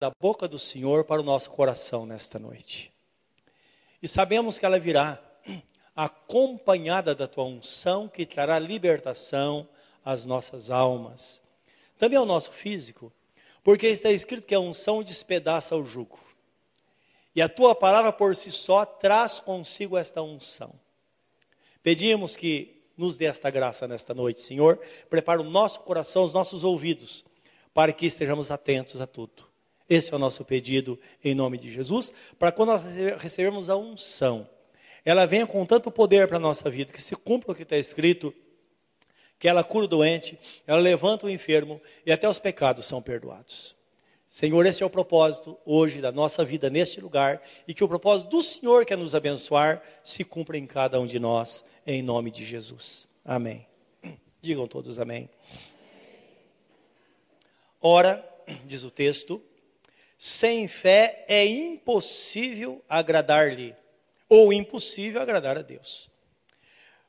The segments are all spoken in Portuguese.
da boca do Senhor para o nosso coração nesta noite. E sabemos que ela virá acompanhada da tua unção que trará libertação às nossas almas, também ao nosso físico, porque está escrito que a unção despedaça o jugo. E a tua palavra por si só traz consigo esta unção. Pedimos que nos dê esta graça nesta noite, Senhor. Prepara o nosso coração, os nossos ouvidos, para que estejamos atentos a tudo. Esse é o nosso pedido em nome de Jesus, para quando nós recebermos a unção, ela venha com tanto poder para a nossa vida, que se cumpra o que está escrito, que ela cura o doente, ela levanta o enfermo e até os pecados são perdoados. Senhor, esse é o propósito hoje da nossa vida neste lugar e que o propósito do Senhor que é nos abençoar se cumpra em cada um de nós, em nome de Jesus. Amém. Digam todos amém. Ora, diz o texto, sem fé é impossível agradar-lhe, ou impossível agradar a Deus.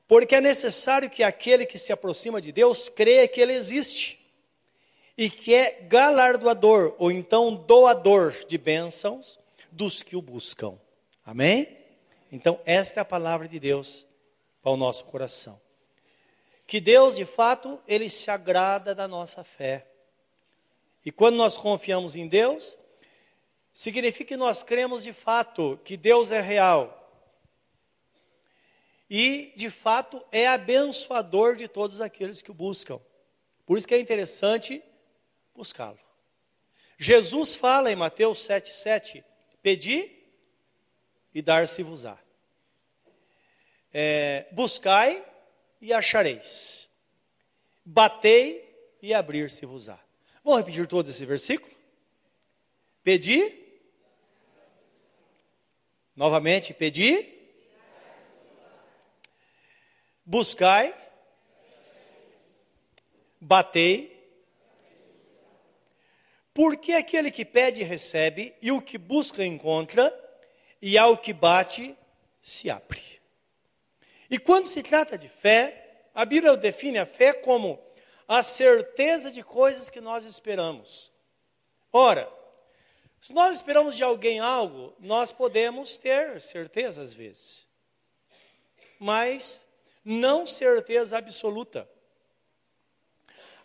Porque é necessário que aquele que se aproxima de Deus creia que Ele existe e que é galardoador, ou então doador de bênçãos dos que o buscam. Amém? Então, esta é a palavra de Deus para o nosso coração. Que Deus, de fato, Ele se agrada da nossa fé. E quando nós confiamos em Deus, significa que nós cremos de fato que Deus é real. E, de fato, é abençoador de todos aqueles que o buscam. Por isso que é interessante buscá-lo. Jesus fala em Mateus 7,7: Pedi e dar-se-vos-á. É, buscai e achareis. Batei e abrir-se-vos-á. Vamos repetir todo esse versículo? Pedi. Novamente, pedi. Buscai. Batei porque aquele que pede recebe, e o que busca encontra, e ao que bate se abre. E quando se trata de fé, a Bíblia define a fé como a certeza de coisas que nós esperamos. Ora, se nós esperamos de alguém algo, nós podemos ter certeza às vezes, mas não certeza absoluta.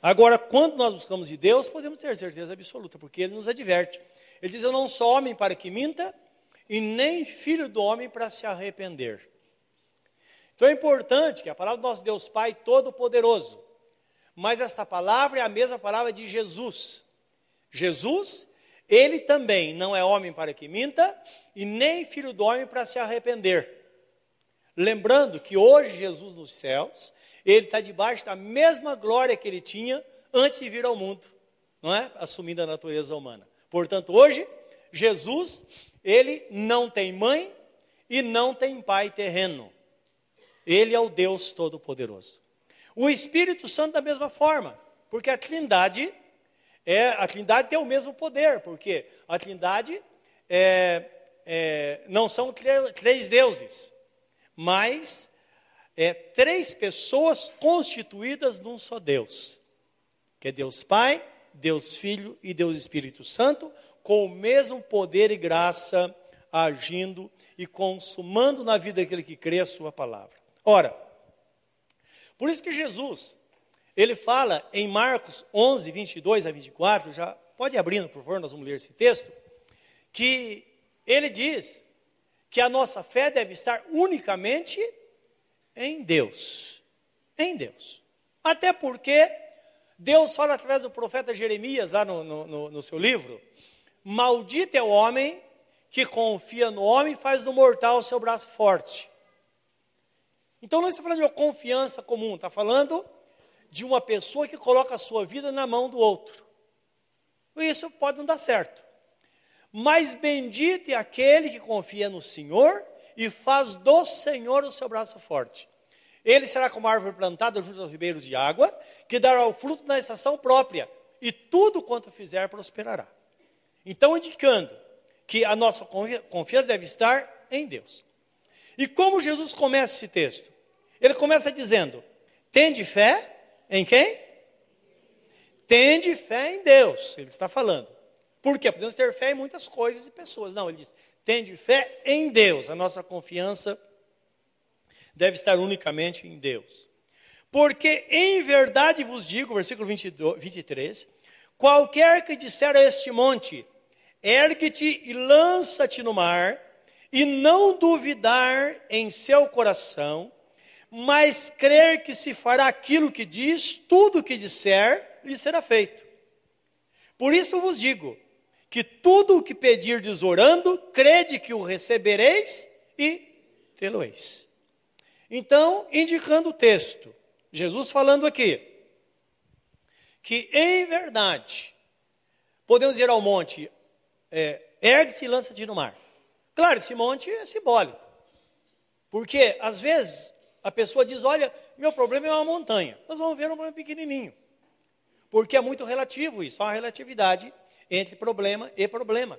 Agora, quando nós buscamos de Deus, podemos ter certeza absoluta, porque Ele nos adverte. Ele diz: Eu não sou homem para que minta, e nem filho do homem para se arrepender. Então é importante que a palavra do nosso Deus Pai Todo-Poderoso, mas esta palavra é a mesma palavra de Jesus. Jesus, ele também não é homem para que minta, e nem filho do homem para se arrepender. Lembrando que hoje Jesus nos céus, ele está debaixo da mesma glória que ele tinha antes de vir ao mundo, não é? Assumindo a natureza humana. Portanto, hoje, Jesus, ele não tem mãe e não tem pai terreno. Ele é o Deus Todo-Poderoso. O Espírito Santo da mesma forma, porque a Trindade é a Trindade tem o mesmo poder, porque a Trindade é, é, não são três deuses, mas é três pessoas constituídas num só Deus, que é Deus Pai, Deus Filho e Deus Espírito Santo, com o mesmo poder e graça agindo e consumando na vida daquele que crê a sua palavra. Ora, por isso que Jesus, ele fala em Marcos 11, 22 a 24, já pode abrindo, por favor, nós vamos ler esse texto, que ele diz que a nossa fé deve estar unicamente em Deus. Em Deus. Até porque Deus fala através do profeta Jeremias, lá no, no, no seu livro: Maldito é o homem que confia no homem e faz do mortal o seu braço forte. Então não está falando de uma confiança comum, está falando de uma pessoa que coloca a sua vida na mão do outro. Isso pode não dar certo. Mas bendito é aquele que confia no Senhor e faz do Senhor o seu braço forte. Ele será como árvore plantada junto aos ribeiros de água, que dará o fruto na estação própria, e tudo quanto fizer prosperará. Então, indicando que a nossa confiança deve estar em Deus. E como Jesus começa esse texto? Ele começa dizendo: Tende fé em quem? Tende fé em Deus, ele está falando. Por quê? Podemos ter fé em muitas coisas e pessoas. Não, ele diz: tende fé em Deus. A nossa confiança deve estar unicamente em Deus. Porque em verdade vos digo, versículo 22, 23, qualquer que disser a este monte, ergue-te e lança-te no mar, e não duvidar em seu coração, mas crer que se fará aquilo que diz, tudo o que disser, lhe será feito. Por isso vos digo, que tudo o que pedirdes orando, crede que o recebereis e tê-lo-eis. Então, indicando o texto, Jesus falando aqui, que em verdade, podemos dizer ao monte, é, ergue-te e lança-te no mar. Claro, esse monte é simbólico. Porque, às vezes, a pessoa diz, olha, meu problema é uma montanha. Nós vamos ver um problema pequenininho. Porque é muito relativo isso, há uma relatividade entre problema e problema.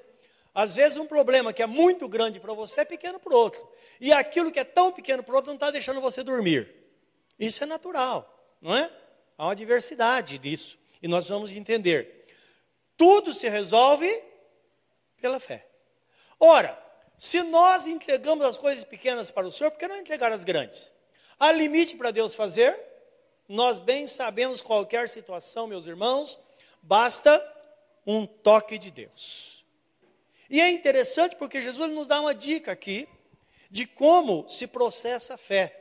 Às vezes um problema que é muito grande para você é pequeno para o outro. E aquilo que é tão pequeno para o outro não está deixando você dormir. Isso é natural, não é? Há uma diversidade disso. E nós vamos entender. Tudo se resolve pela fé. Ora, se nós entregamos as coisas pequenas para o Senhor, por que não entregar as grandes? Há limite para Deus fazer? Nós bem sabemos qualquer situação, meus irmãos, basta um toque de Deus. E é interessante porque Jesus nos dá uma dica aqui de como se processa a fé.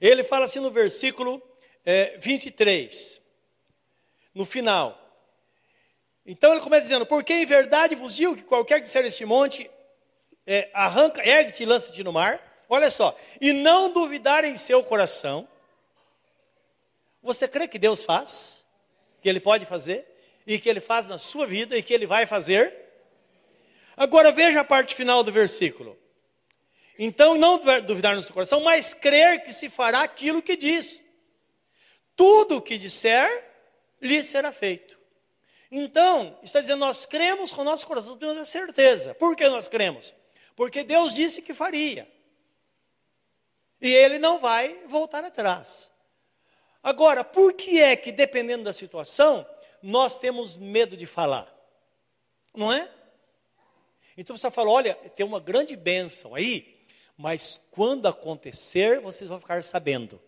Ele fala assim no versículo é, 23, no final. Então ele começa dizendo: Porque em verdade vos digo que qualquer que disser este monte, é, arranca, ergue-te e lança-te no mar. Olha só, e não duvidar em seu coração. Você crê que Deus faz? Que Ele pode fazer? e que ele faz na sua vida e que ele vai fazer. Agora veja a parte final do versículo. Então não duvidar no seu coração, mas crer que se fará aquilo que diz. Tudo o que disser, lhe será feito. Então, está dizendo, nós cremos com o nosso coração, temos a certeza. Por que nós cremos? Porque Deus disse que faria. E ele não vai voltar atrás. Agora, por que é que, dependendo da situação, nós temos medo de falar. Não é? Então você fala: olha, tem uma grande bênção aí, mas quando acontecer, vocês vão ficar sabendo.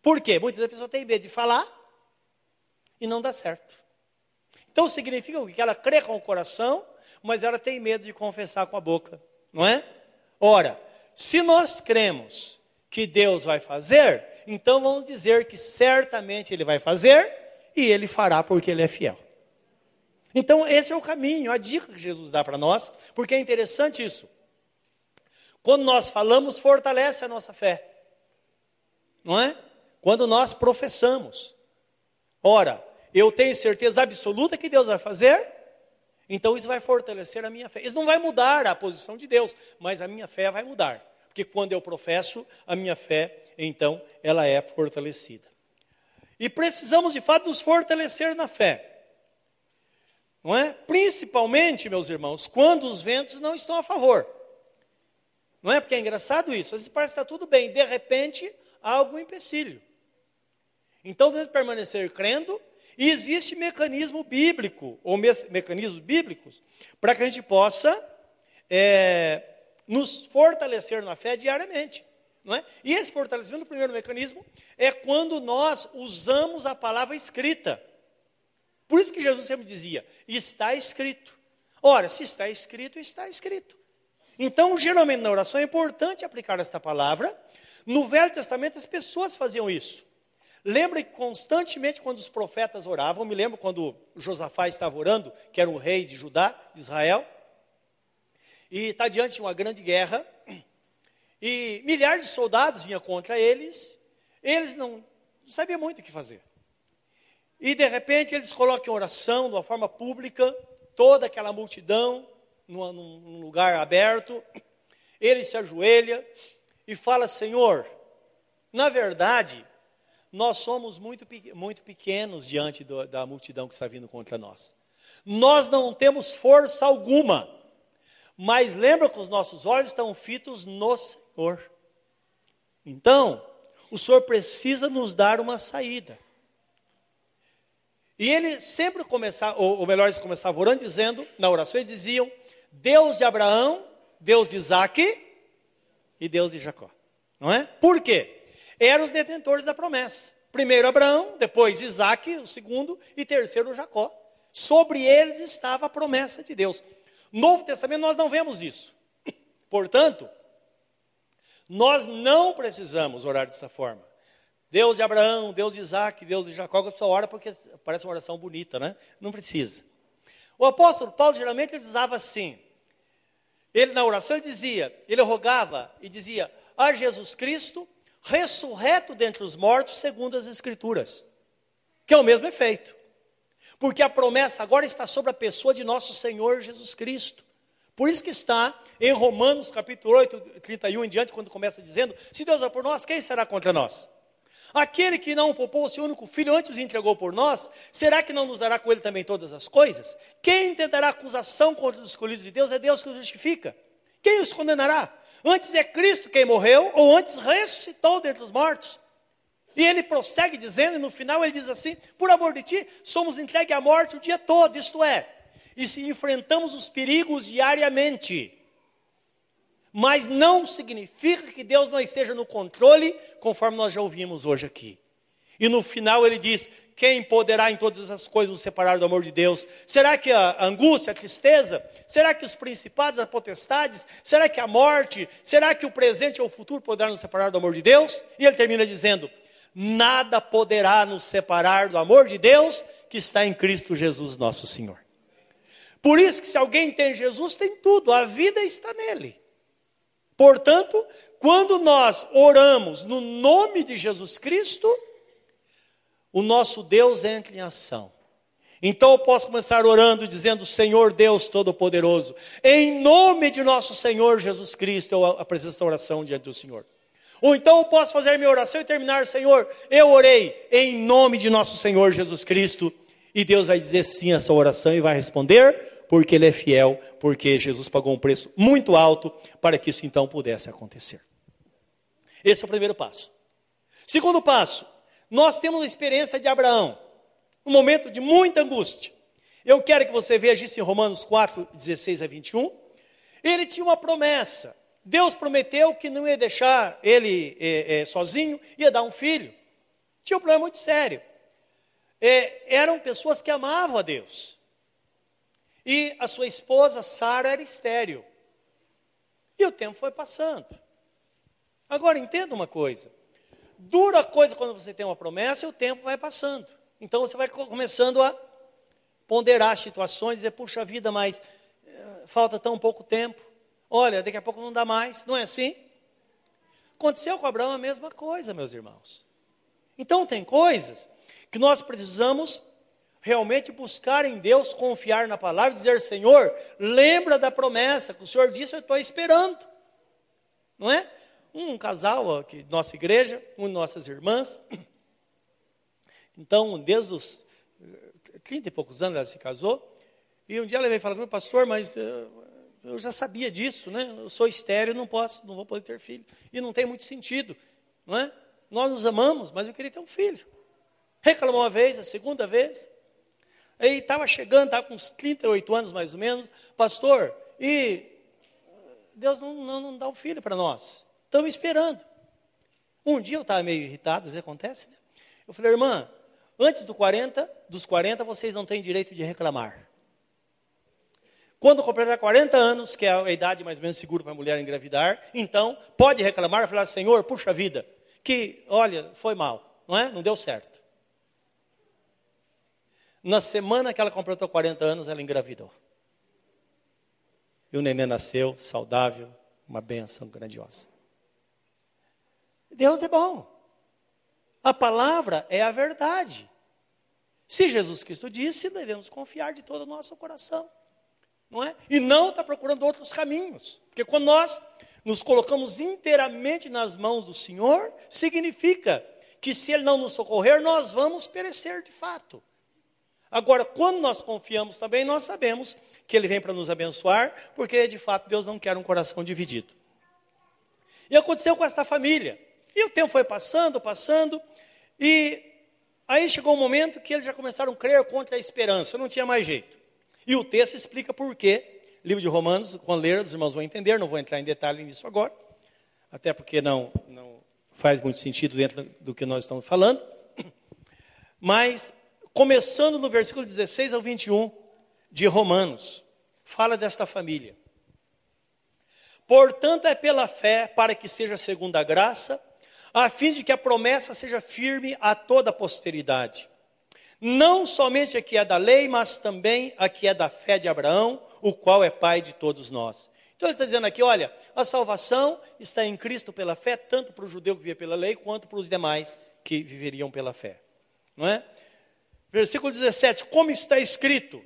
Por quê? Muitas vezes a pessoa tem medo de falar e não dá certo. Então significa que ela crê com o coração, mas ela tem medo de confessar com a boca, não é? Ora, se nós cremos que Deus vai fazer, então vamos dizer que certamente Ele vai fazer, e ele fará porque ele é fiel. Então, esse é o caminho, a dica que Jesus dá para nós, porque é interessante isso. Quando nós falamos, fortalece a nossa fé. Não é? Quando nós professamos. Ora, eu tenho certeza absoluta que Deus vai fazer, então isso vai fortalecer a minha fé. Isso não vai mudar a posição de Deus, mas a minha fé vai mudar. Porque quando eu professo, a minha fé, então, ela é fortalecida. E precisamos, de fato, nos fortalecer na fé. Não é? Principalmente, meus irmãos, quando os ventos não estão a favor. Não é? Porque é engraçado isso. Às vezes parece que está tudo bem, de repente há algum empecilho. Então, devemos permanecer crendo, e existe mecanismo bíblico, ou me mecanismos bíblicos, para que a gente possa é, nos fortalecer na fé diariamente. Não é? E esse fortalecimento, o primeiro mecanismo, é quando nós usamos a palavra escrita. Por isso que Jesus sempre dizia: está escrito. Ora, se está escrito, está escrito. Então, geralmente na oração é importante aplicar esta palavra. No Velho Testamento as pessoas faziam isso. Lembra constantemente quando os profetas oravam, me lembro quando Josafá estava orando, que era o rei de Judá, de Israel, e está diante de uma grande guerra, e milhares de soldados vinham contra eles, eles não, não sabiam muito o que fazer. E de repente eles colocam oração de uma forma pública, toda aquela multidão, num, num lugar aberto, ele se ajoelha e fala: Senhor, na verdade, nós somos muito, muito pequenos diante do, da multidão que está vindo contra nós. Nós não temos força alguma, mas lembra que os nossos olhos estão fitos no Senhor. Então, o Senhor precisa nos dar uma saída. E ele sempre começava, ou, ou melhor, eles começavam orando dizendo, na oração eles diziam, Deus de Abraão, Deus de Isaac e Deus de Jacó. Não é? Por quê? Eram os detentores da promessa. Primeiro Abraão, depois Isaac, o segundo, e terceiro Jacó. Sobre eles estava a promessa de Deus. No Novo Testamento nós não vemos isso. Portanto, nós não precisamos orar dessa forma. Deus de Abraão, Deus de Isaac, Deus de Jacó, a pessoa ora porque parece uma oração bonita, né? Não precisa. O apóstolo Paulo geralmente ele usava assim. Ele na oração ele dizia, ele rogava e dizia: "A Jesus Cristo, ressurreto dentre os mortos, segundo as escrituras". Que é o mesmo efeito. Porque a promessa agora está sobre a pessoa de nosso Senhor Jesus Cristo. Por isso que está em Romanos capítulo 8, 31 em diante, quando começa dizendo: Se Deus é por nós, quem será contra nós? Aquele que não poupou o seu único filho antes os entregou por nós, será que não nos dará com ele também todas as coisas? Quem tentará acusação contra os escolhidos de Deus é Deus que os justifica. Quem os condenará? Antes é Cristo quem morreu, ou antes ressuscitou dentre os mortos? E ele prossegue dizendo, e no final ele diz assim: Por amor de ti, somos entregues à morte o dia todo, isto é, e se enfrentamos os perigos diariamente. Mas não significa que Deus não esteja no controle, conforme nós já ouvimos hoje aqui. E no final ele diz: Quem poderá em todas as coisas nos separar do amor de Deus? Será que a angústia, a tristeza? Será que os principados, as potestades? Será que a morte? Será que o presente ou o futuro poderá nos separar do amor de Deus? E ele termina dizendo: Nada poderá nos separar do amor de Deus que está em Cristo Jesus, nosso Senhor. Por isso que se alguém tem Jesus, tem tudo, a vida está nele. Portanto, quando nós oramos no nome de Jesus Cristo, o nosso Deus entra em ação. Então eu posso começar orando dizendo: Senhor Deus Todo-Poderoso, em nome de nosso Senhor Jesus Cristo, eu apresento a oração diante do Senhor. Ou então eu posso fazer minha oração e terminar: Senhor, eu orei em nome de nosso Senhor Jesus Cristo. E Deus vai dizer sim a sua oração e vai responder, porque Ele é fiel, porque Jesus pagou um preço muito alto para que isso então pudesse acontecer. Esse é o primeiro passo. Segundo passo, nós temos a experiência de Abraão, um momento de muita angústia. Eu quero que você veja isso em Romanos 4, 16 a 21. Ele tinha uma promessa. Deus prometeu que não ia deixar ele é, é, sozinho, ia dar um filho. Tinha um problema muito sério. É, eram pessoas que amavam a Deus. E a sua esposa, Sara, era estéril. E o tempo foi passando. Agora, entenda uma coisa. Dura coisa quando você tem uma promessa e o tempo vai passando. Então você vai começando a ponderar as situações, dizer, puxa vida, mas falta tão pouco tempo. Olha, daqui a pouco não dá mais. Não é assim? Aconteceu com Abraão a mesma coisa, meus irmãos. Então tem coisas que nós precisamos realmente buscar em Deus, confiar na palavra, dizer: Senhor, lembra da promessa que o Senhor disse, eu estou esperando. Não é? Um casal aqui, nossa igreja, uma de nossas irmãs. Então, desde os 30 e poucos anos ela se casou. E um dia ela veio falar comigo, pastor, mas eu, eu já sabia disso, né? Eu sou estéreo, não posso, não vou poder ter filho. E não tem muito sentido, não é? Nós nos amamos, mas eu queria ter um filho. Reclamou uma vez, a segunda vez. Aí estava chegando, estava com uns 38 anos mais ou menos, pastor, e Deus não, não, não dá um filho para nós. Estamos esperando. Um dia eu estava meio irritado, às vezes acontece, né? Eu falei, irmã, antes do 40, dos 40, vocês não têm direito de reclamar. Quando completar 40 anos, que é a idade mais ou menos segura para a mulher engravidar, então pode reclamar, falar, Senhor, puxa vida, que, olha, foi mal, não é? Não deu certo. Na semana que ela completou 40 anos, ela engravidou. E o neném nasceu saudável, uma benção grandiosa. Deus é bom. A palavra é a verdade. Se Jesus Cristo disse, devemos confiar de todo o nosso coração. Não é? E não está procurando outros caminhos. Porque quando nós nos colocamos inteiramente nas mãos do Senhor, significa que se Ele não nos socorrer, nós vamos perecer de fato. Agora, quando nós confiamos também, nós sabemos que Ele vem para nos abençoar, porque de fato Deus não quer um coração dividido. E aconteceu com esta família. E o tempo foi passando, passando, e Aí chegou um momento que eles já começaram a crer contra a esperança, não tinha mais jeito. E o texto explica por quê. Livro de Romanos, quando ler, os irmãos vão entender, não vou entrar em detalhe nisso agora, até porque não, não faz muito sentido dentro do que nós estamos falando. Mas, começando no versículo 16 ao 21 de Romanos, fala desta família. Portanto, é pela fé, para que seja segundo a graça, a fim de que a promessa seja firme a toda a posteridade. Não somente a que é da lei, mas também a que é da fé de Abraão, o qual é pai de todos nós. Então ele está dizendo aqui: olha, a salvação está em Cristo pela fé, tanto para o judeu que vivia pela lei, quanto para os demais que viveriam pela fé. Não é? Versículo 17: Como está escrito,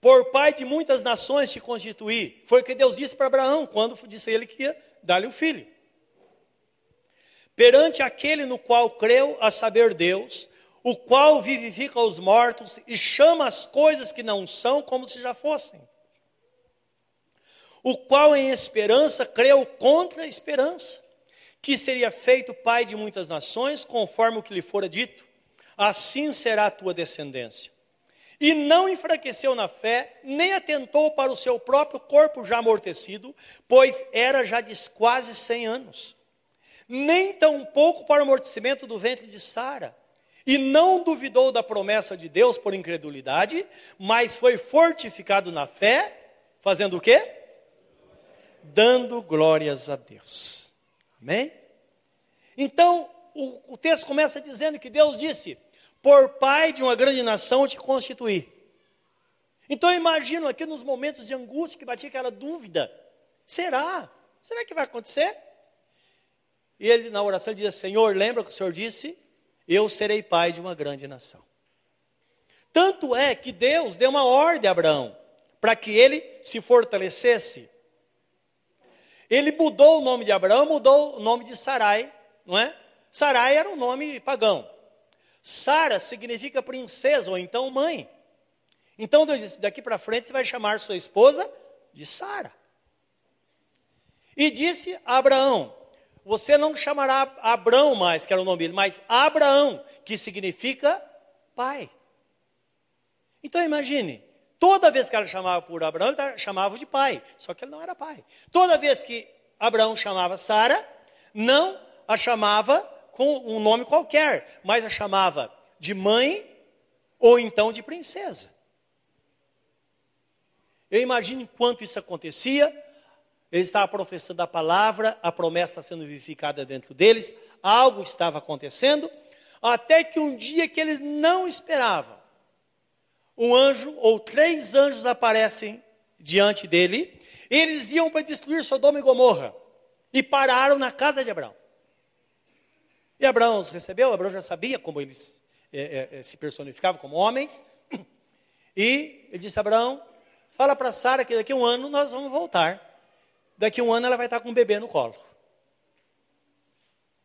por pai de muitas nações te constituí. Foi o que Deus disse para Abraão, quando disse ele que ia dar-lhe um filho perante aquele no qual creu, a saber Deus, o qual vivifica os mortos e chama as coisas que não são como se já fossem. O qual em esperança creu contra a esperança, que seria feito pai de muitas nações, conforme o que lhe fora dito, assim será a tua descendência. E não enfraqueceu na fé, nem atentou para o seu próprio corpo já amortecido, pois era já de quase cem anos nem tampouco para o amortecimento do ventre de Sara. E não duvidou da promessa de Deus por incredulidade, mas foi fortificado na fé, fazendo o quê? Dando glórias a Deus. Amém? Então, o, o texto começa dizendo que Deus disse: Por pai de uma grande nação te constituí. Então, eu imagino aqui nos momentos de angústia que batia aquela dúvida: será? Será que vai acontecer? E ele, na oração, ele diz: Senhor, lembra que o Senhor disse? Eu serei pai de uma grande nação. Tanto é que Deus deu uma ordem a Abraão para que ele se fortalecesse. Ele mudou o nome de Abraão, mudou o nome de Sarai, não é? Sarai era um nome pagão. Sara significa princesa ou então mãe. Então Deus disse: daqui para frente você vai chamar sua esposa de Sara. E disse a Abraão: você não chamará Abraão mais, que era o nome dele, mas Abraão, que significa pai. Então imagine, toda vez que ela chamava por Abraão, ela chamava de pai, só que ele não era pai. Toda vez que Abraão chamava Sara, não a chamava com um nome qualquer, mas a chamava de mãe ou então de princesa. Eu imagino enquanto isso acontecia, ele estava professando a palavra, a promessa está sendo vivificada dentro deles, algo estava acontecendo, até que um dia que eles não esperavam, um anjo ou três anjos aparecem diante dele, eles iam para destruir Sodoma e Gomorra, e pararam na casa de Abraão. E Abraão os recebeu, Abraão já sabia como eles é, é, se personificavam como homens, e ele disse Abraão, fala para Sara que daqui a um ano nós vamos voltar daqui a um ano ela vai estar com um bebê no colo.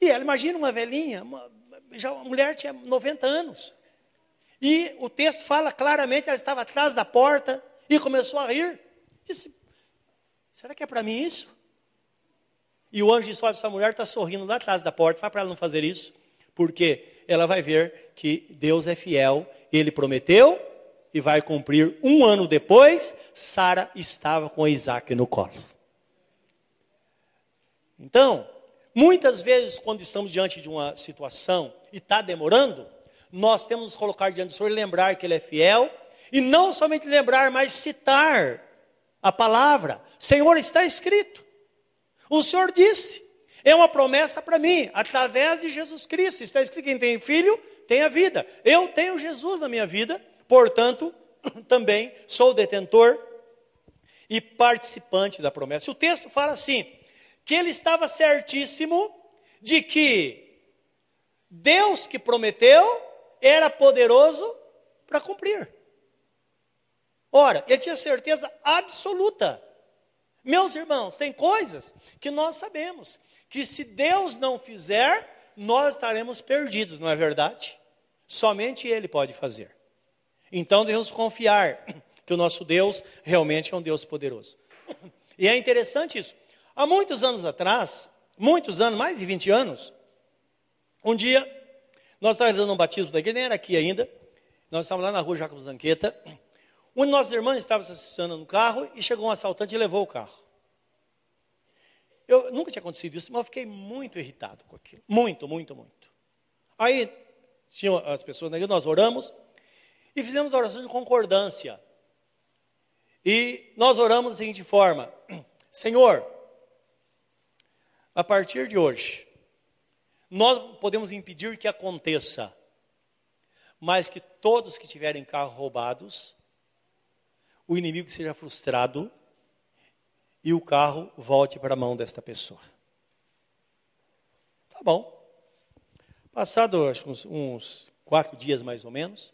E ela, imagina uma velhinha, uma, já a mulher tinha 90 anos. E o texto fala claramente, ela estava atrás da porta e começou a rir. Disse, será que é para mim isso? E o anjo disse, olha, essa mulher está sorrindo lá atrás da porta, fala para ela não fazer isso, porque ela vai ver que Deus é fiel, Ele prometeu e vai cumprir. Um ano depois, Sara estava com Isaac no colo. Então, muitas vezes, quando estamos diante de uma situação e está demorando, nós temos que nos colocar diante do Senhor e lembrar que Ele é fiel, e não somente lembrar, mas citar a palavra. Senhor, está escrito. O Senhor disse. É uma promessa para mim, através de Jesus Cristo. Está escrito: quem tem filho tem a vida. Eu tenho Jesus na minha vida, portanto, também sou detentor e participante da promessa. O texto fala assim: que ele estava certíssimo de que Deus que prometeu era poderoso para cumprir. Ora, ele tinha certeza absoluta. Meus irmãos, tem coisas que nós sabemos que se Deus não fizer, nós estaremos perdidos, não é verdade? Somente Ele pode fazer. Então devemos confiar que o nosso Deus realmente é um Deus poderoso. E é interessante isso. Há muitos anos atrás, muitos anos, mais de 20 anos, um dia, Nós estávamos realizando um batismo da nem era aqui ainda. Nós estávamos lá na rua Jacobs Zanqueta. Um de nossas irmãs estava se estacionando no carro e chegou um assaltante e levou o carro. Eu nunca tinha acontecido isso, mas eu fiquei muito irritado com aquilo. Muito, muito, muito. Aí, tinham as pessoas na igreja, nós oramos e fizemos oração de concordância. E nós oramos da seguinte forma: Senhor, a partir de hoje, nós podemos impedir que aconteça mas que todos que tiverem carros roubados, o inimigo seja frustrado e o carro volte para a mão desta pessoa. Tá bom. Passado acho, uns, uns quatro dias mais ou menos,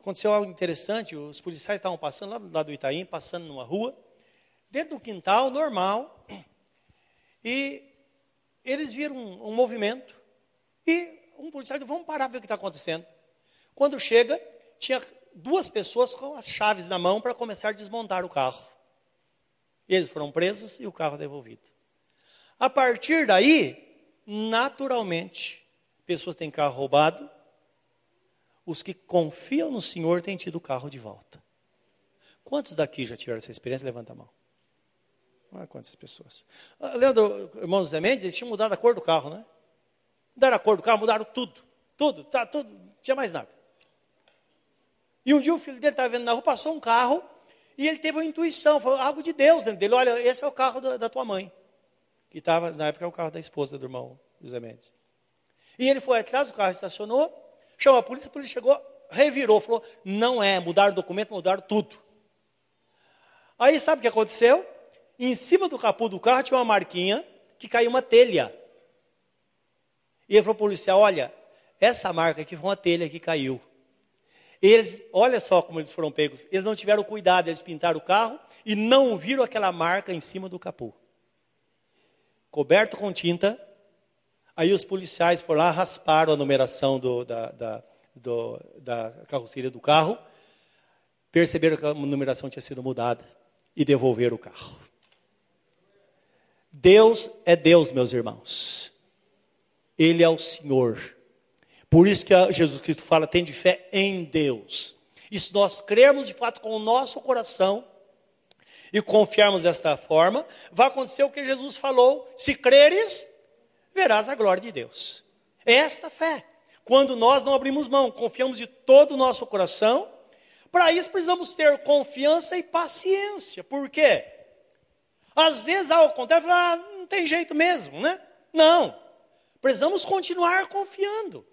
aconteceu algo interessante. Os policiais estavam passando lá, lá do Itaim, passando numa rua, dentro do quintal, normal, e eles viram um, um movimento e um policial disse, vamos parar para ver o que está acontecendo. Quando chega, tinha duas pessoas com as chaves na mão para começar a desmontar o carro. Eles foram presos e o carro devolvido. A partir daí, naturalmente, pessoas têm carro roubado, os que confiam no Senhor têm tido o carro de volta. Quantos daqui já tiveram essa experiência? Levanta a mão. Olha quantas pessoas. Ah, Lembra, irmão Zé Mendes, eles tinham mudado a cor do carro, né? Mudaram a cor do carro, mudaram tudo. Tudo, tá, tudo, não tinha mais nada. E um dia o filho dele estava vendo na rua, passou um carro, e ele teve uma intuição, falou algo de Deus dentro dele. Olha, esse é o carro da, da tua mãe. Que estava, na época, o carro da esposa do irmão José Mendes. E ele foi atrás, o carro estacionou, chamou a polícia, a polícia chegou, revirou, falou: não é, mudaram o documento, mudaram tudo. Aí sabe o que aconteceu? Em cima do capô do carro tinha uma marquinha que caiu uma telha. E ele falou para o policial: olha, essa marca aqui foi uma telha que caiu. Eles, olha só como eles foram pegos. Eles não tiveram cuidado, eles pintaram o carro e não viram aquela marca em cima do capô. Coberto com tinta. Aí os policiais foram lá, rasparam a numeração do, da, da, do, da carroceria do carro, perceberam que a numeração tinha sido mudada e devolveram o carro. Deus é Deus, meus irmãos. Ele é o Senhor. Por isso que Jesus Cristo fala: tem de fé em Deus. E se nós crermos de fato com o nosso coração e confiarmos desta forma, vai acontecer o que Jesus falou: se creres, verás a glória de Deus. É esta fé. Quando nós não abrimos mão, confiamos de todo o nosso coração, para isso precisamos ter confiança e paciência. Por quê? Às vezes algo acontece, ah, não tem jeito mesmo, né? Não. Precisamos continuar confiando.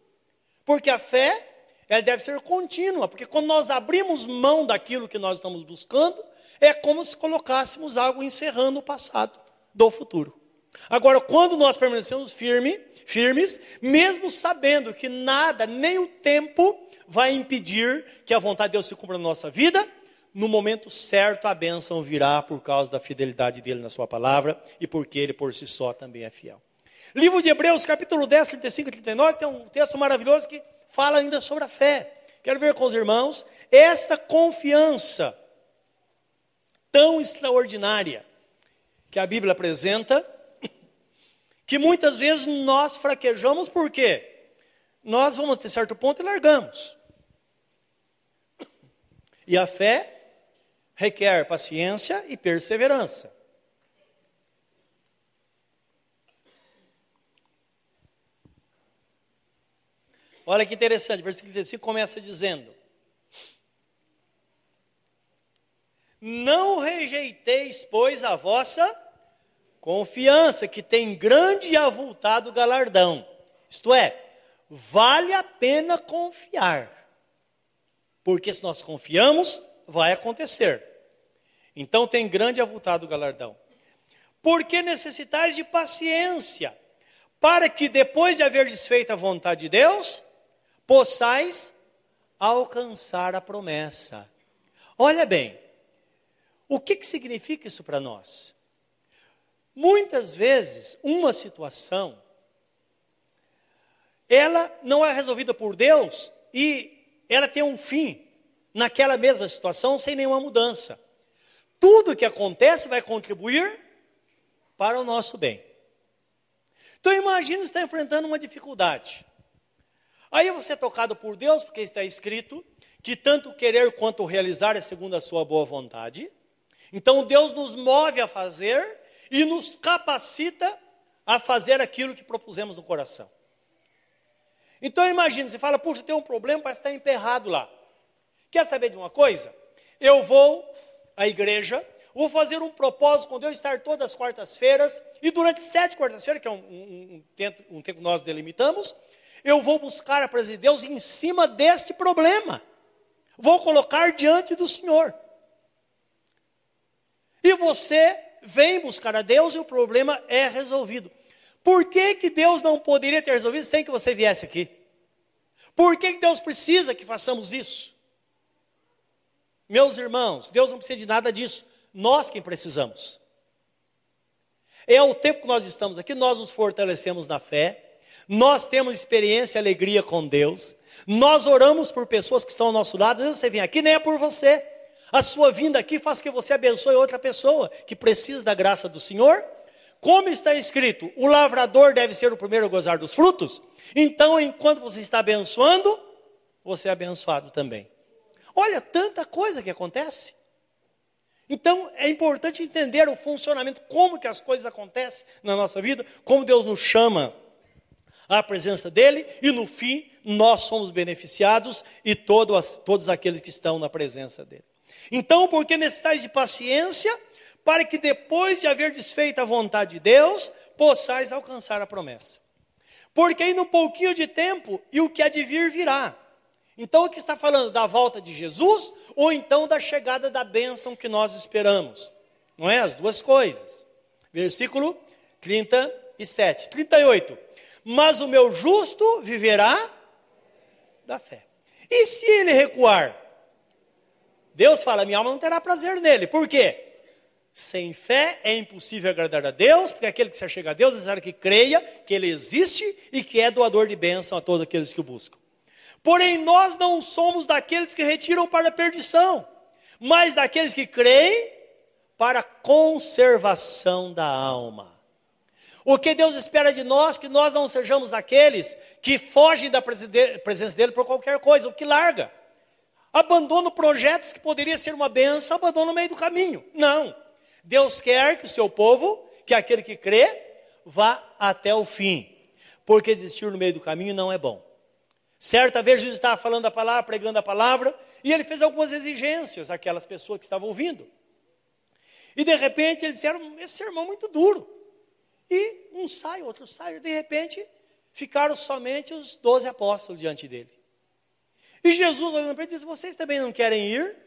Porque a fé, ela deve ser contínua. Porque quando nós abrimos mão daquilo que nós estamos buscando, é como se colocássemos algo encerrando o passado do futuro. Agora, quando nós permanecemos firme, firmes, mesmo sabendo que nada, nem o tempo, vai impedir que a vontade de Deus se cumpra na nossa vida, no momento certo a bênção virá por causa da fidelidade dele na sua palavra e porque ele por si só também é fiel. Livro de Hebreus, capítulo 10, 35 e 39, tem um texto maravilhoso que fala ainda sobre a fé. Quero ver com os irmãos esta confiança tão extraordinária que a Bíblia apresenta, que muitas vezes nós fraquejamos porque nós vamos ter certo ponto e largamos. E a fé requer paciência e perseverança. Olha que interessante, versículo 35 começa dizendo: Não rejeiteis, pois, a vossa confiança, que tem grande e avultado galardão. Isto é, vale a pena confiar. Porque se nós confiamos, vai acontecer. Então tem grande avultado galardão. Porque necessitais de paciência, para que depois de haver desfeito a vontade de Deus, possais alcançar a promessa. Olha bem, o que, que significa isso para nós? Muitas vezes, uma situação, ela não é resolvida por Deus e ela tem um fim naquela mesma situação sem nenhuma mudança. Tudo que acontece vai contribuir para o nosso bem. Então imagine está enfrentando uma dificuldade. Aí você é tocado por Deus, porque está escrito que tanto querer quanto realizar é segundo a sua boa vontade. Então Deus nos move a fazer e nos capacita a fazer aquilo que propusemos no coração. Então imagine, você fala, puxa, tem um problema, parece estar emperrado lá. Quer saber de uma coisa? Eu vou à igreja, vou fazer um propósito com Deus, estar todas as quartas-feiras, e durante sete quartas-feiras, que é um, um, um, tempo, um tempo que nós delimitamos, eu vou buscar a presença de Deus em cima deste problema. Vou colocar diante do Senhor. E você vem buscar a Deus e o problema é resolvido. Por que, que Deus não poderia ter resolvido sem que você viesse aqui? Por que, que Deus precisa que façamos isso? Meus irmãos, Deus não precisa de nada disso. Nós quem precisamos. É o tempo que nós estamos aqui, nós nos fortalecemos na fé, nós temos experiência e alegria com Deus, nós oramos por pessoas que estão ao nosso lado, às vezes você vem aqui, nem é por você. A sua vinda aqui faz que você abençoe outra pessoa que precisa da graça do Senhor. Como está escrito, o lavrador deve ser o primeiro a gozar dos frutos. Então, enquanto você está abençoando, você é abençoado também. Olha, tanta coisa que acontece. Então, é importante entender o funcionamento, como que as coisas acontecem na nossa vida, como Deus nos chama à presença dEle, e no fim, nós somos beneficiados e todos, todos aqueles que estão na presença dEle. Então, porque necessitais de paciência, para que depois de haver desfeito a vontade de Deus, possais alcançar a promessa. Porque ainda um pouquinho de tempo e o que há de vir virá. Então, o que está falando da volta de Jesus ou então da chegada da bênção que nós esperamos? Não é? As duas coisas. Versículo 37, 38. Mas o meu justo viverá da fé. E se ele recuar? Deus fala: minha alma não terá prazer nele. Por quê? Sem fé é impossível agradar a Deus, porque aquele que se achega a Deus é necessário que creia que Ele existe e que é doador de bênção a todos aqueles que o buscam. Porém, nós não somos daqueles que retiram para a perdição, mas daqueles que creem para a conservação da alma. O que Deus espera de nós, que nós não sejamos aqueles que fogem da presença dEle por qualquer coisa, o que larga abandona projetos que poderia ser uma benção, abandona no meio do caminho. Não. Deus quer que o seu povo, que é aquele que crê, vá até o fim. Porque desistir no meio do caminho não é bom. Certa vez Jesus estava falando a palavra, pregando a palavra, e ele fez algumas exigências àquelas pessoas que estavam ouvindo. E de repente eles disseram: esse sermão é muito duro. E um sai, outro sai, e de repente ficaram somente os doze apóstolos diante dele. E Jesus, olhando para ele, disse: Vocês também não querem ir?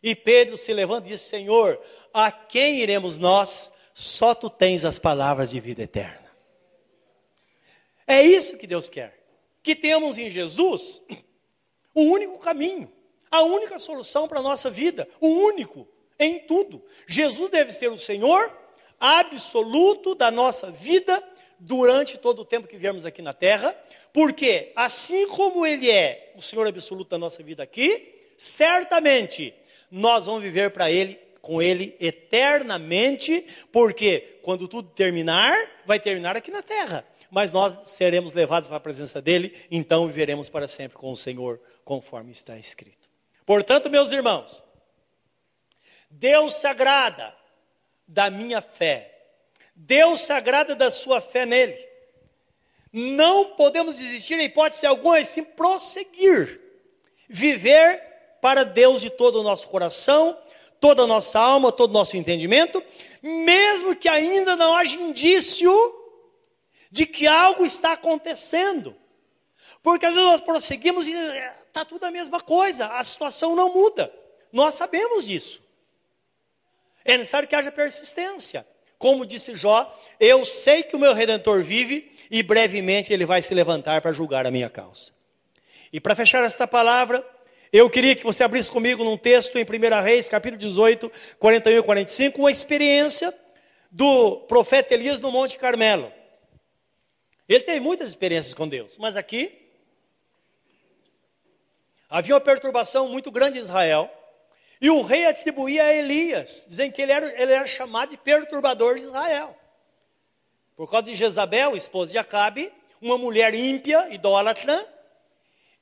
E Pedro se levanta e diz: Senhor, a quem iremos nós? Só tu tens as palavras de vida eterna. É isso que Deus quer. Que temos em Jesus o único caminho, a única solução para a nossa vida, o único em tudo. Jesus deve ser o Senhor absoluto da nossa vida durante todo o tempo que viemos aqui na terra, porque assim como Ele é o Senhor absoluto da nossa vida aqui, certamente nós vamos viver para Ele, com Ele eternamente, porque quando tudo terminar, vai terminar aqui na terra. Mas nós seremos levados para a presença dEle, então viveremos para sempre com o Senhor, conforme está escrito. Portanto, meus irmãos, Deus se agrada da minha fé Deus se agrada da sua fé nele. Não podemos desistir, em hipótese alguma, e sim prosseguir. Viver para Deus de todo o nosso coração, toda a nossa alma, todo o nosso entendimento, mesmo que ainda não haja indício de que algo está acontecendo. Porque às vezes nós prosseguimos e está tudo a mesma coisa, a situação não muda. Nós sabemos disso. É necessário que haja persistência. Como disse Jó, eu sei que o meu redentor vive e brevemente ele vai se levantar para julgar a minha causa. E para fechar esta palavra, eu queria que você abrisse comigo num texto em 1 Reis, capítulo 18, 41 e 45, uma experiência do profeta Elias no Monte Carmelo. Ele tem muitas experiências com Deus, mas aqui havia uma perturbação muito grande em Israel. E o rei atribuía a Elias, dizendo que ele era, ele era chamado de perturbador de Israel. Por causa de Jezabel, esposa de Acabe, uma mulher ímpia, idólatra,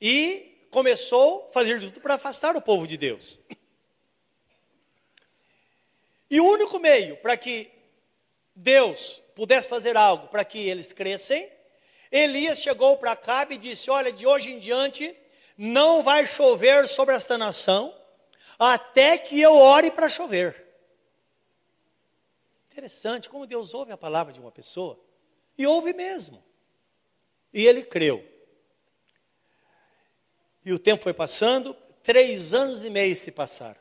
e começou a fazer tudo para afastar o povo de Deus. E o único meio para que Deus pudesse fazer algo para que eles crescem, Elias chegou para Acabe e disse: Olha, de hoje em diante não vai chover sobre esta nação, até que eu ore para chover. Interessante como Deus ouve a palavra de uma pessoa, e ouve mesmo. E ele creu. E o tempo foi passando, três anos e meio se passaram.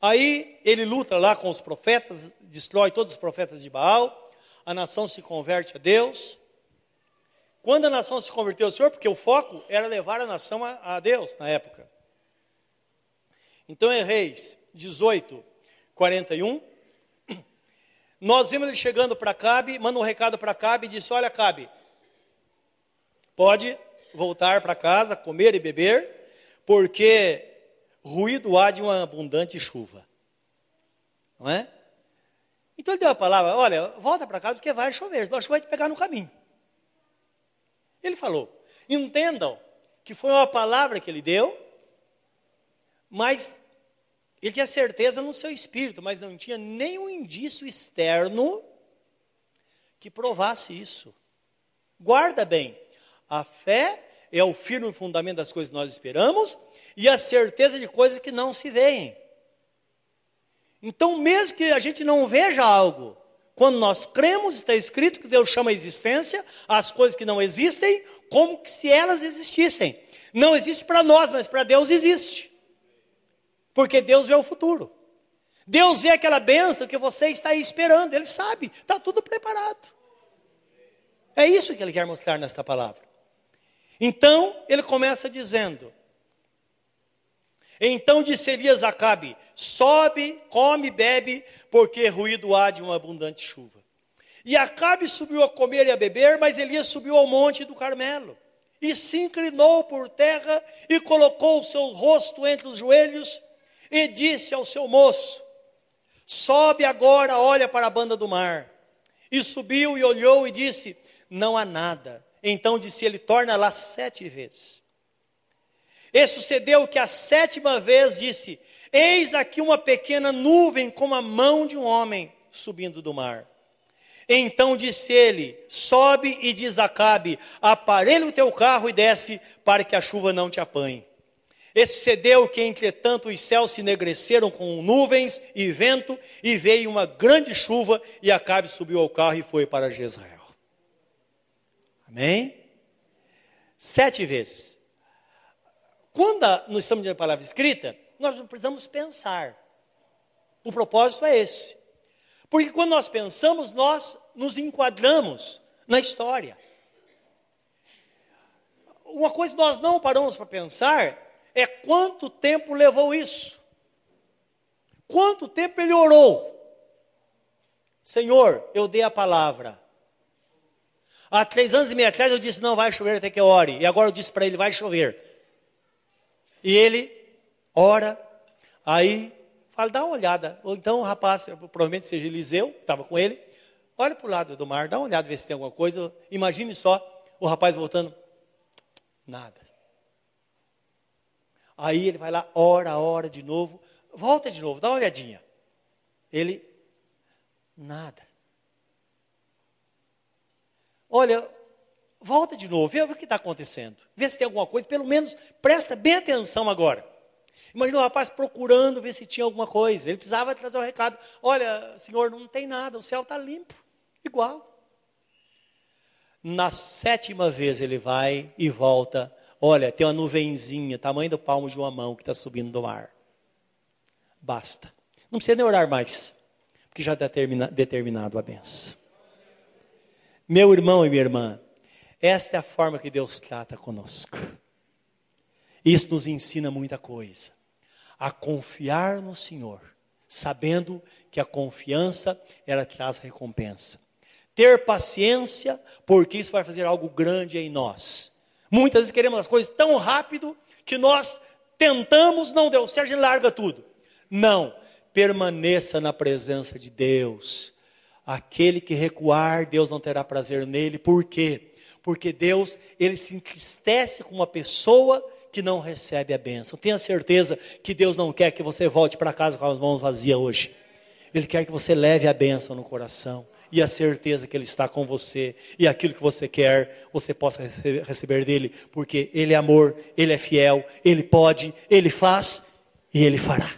Aí ele luta lá com os profetas, destrói todos os profetas de Baal, a nação se converte a Deus. Quando a nação se converteu ao Senhor, porque o foco era levar a nação a, a Deus na época. Então em Reis 18, 41, nós vimos ele chegando para Cabe, manda um recado para Cabe e disse: Olha, Cabe, pode voltar para casa, comer e beber, porque ruído há de uma abundante chuva. Não é? Então ele deu a palavra: Olha, volta para casa porque vai chover, senão a chuva vai te pegar no caminho. Ele falou. Entendam que foi uma palavra que ele deu, mas ele tinha certeza no seu espírito, mas não tinha nenhum indício externo que provasse isso. Guarda bem, a fé é o firme fundamento das coisas que nós esperamos e a certeza de coisas que não se veem. Então, mesmo que a gente não veja algo, quando nós cremos, está escrito que Deus chama a existência as coisas que não existem, como que se elas existissem. Não existe para nós, mas para Deus existe. Porque Deus vê o futuro. Deus vê aquela benção que você está aí esperando, Ele sabe, está tudo preparado. É isso que Ele quer mostrar nesta palavra. Então, ele começa dizendo: Então disse Elias a Acabe: Sobe, come, bebe, porque ruído há de uma abundante chuva. E Acabe subiu a comer e a beber, mas Elias subiu ao monte do Carmelo. E se inclinou por terra e colocou o seu rosto entre os joelhos e disse ao seu moço: Sobe agora, olha para a banda do mar. E subiu e olhou e disse: Não há nada. Então disse ele: Torna lá sete vezes. E sucedeu que a sétima vez disse: Eis aqui uma pequena nuvem como a mão de um homem subindo do mar. Então disse ele: Sobe e diz a Acabe: Aparelha o teu carro e desce, para que a chuva não te apanhe. E sucedeu que, entretanto, os céus se enegreceram com nuvens e vento, e veio uma grande chuva, e Acabe subiu ao carro e foi para Jezreel. Amém? Sete vezes. Quando nós estamos de a palavra escrita, nós precisamos pensar. O propósito é esse. Porque quando nós pensamos, nós nos enquadramos na história. Uma coisa que nós não paramos para pensar é quanto tempo levou isso. Quanto tempo ele orou? Senhor, eu dei a palavra. Há três anos e meio atrás eu disse, não vai chover até que eu ore. E agora eu disse para ele, vai chover. E ele ora, aí fala, dá uma olhada. Ou então o rapaz, provavelmente seja Eliseu, estava com ele, olha para o lado do mar, dá uma olhada, vê se tem alguma coisa. Imagine só o rapaz voltando, nada. Aí ele vai lá, ora, ora de novo, volta de novo, dá uma olhadinha. Ele, nada. Olha, volta de novo, vê o que está acontecendo. Vê se tem alguma coisa, pelo menos presta bem atenção agora. Imagina o rapaz procurando ver se tinha alguma coisa. Ele precisava trazer o um recado: Olha, senhor, não tem nada, o céu está limpo, igual. Na sétima vez ele vai e volta Olha, tem uma nuvenzinha, tamanho do palmo de uma mão que está subindo do mar. Basta. Não precisa nem orar mais, porque já está determinado a benção. Meu irmão e minha irmã, esta é a forma que Deus trata conosco. Isso nos ensina muita coisa. A confiar no Senhor, sabendo que a confiança ela traz recompensa. Ter paciência, porque isso vai fazer algo grande em nós. Muitas vezes queremos as coisas tão rápido que nós tentamos, não deu certo, a gente larga tudo. Não, permaneça na presença de Deus. Aquele que recuar, Deus não terá prazer nele. Por quê? Porque Deus, ele se entristece com uma pessoa que não recebe a bênção. Tenha certeza que Deus não quer que você volte para casa com as mãos vazias hoje. Ele quer que você leve a bênção no coração e a certeza que Ele está com você e aquilo que você quer, você possa receber dele, porque Ele é amor, Ele é fiel, Ele pode, Ele faz e Ele fará.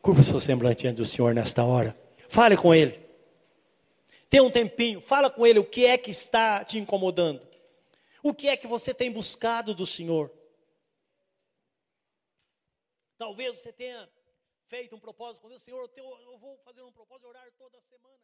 Curva o seu semblante diante do Senhor nesta hora. Fale com Ele. Tenha um tempinho, fala com Ele o que é que está te incomodando. O que é que você tem buscado do Senhor? Talvez você tenha feito um propósito com Deus, Senhor, eu, tenho, eu vou fazer um propósito, orar toda semana.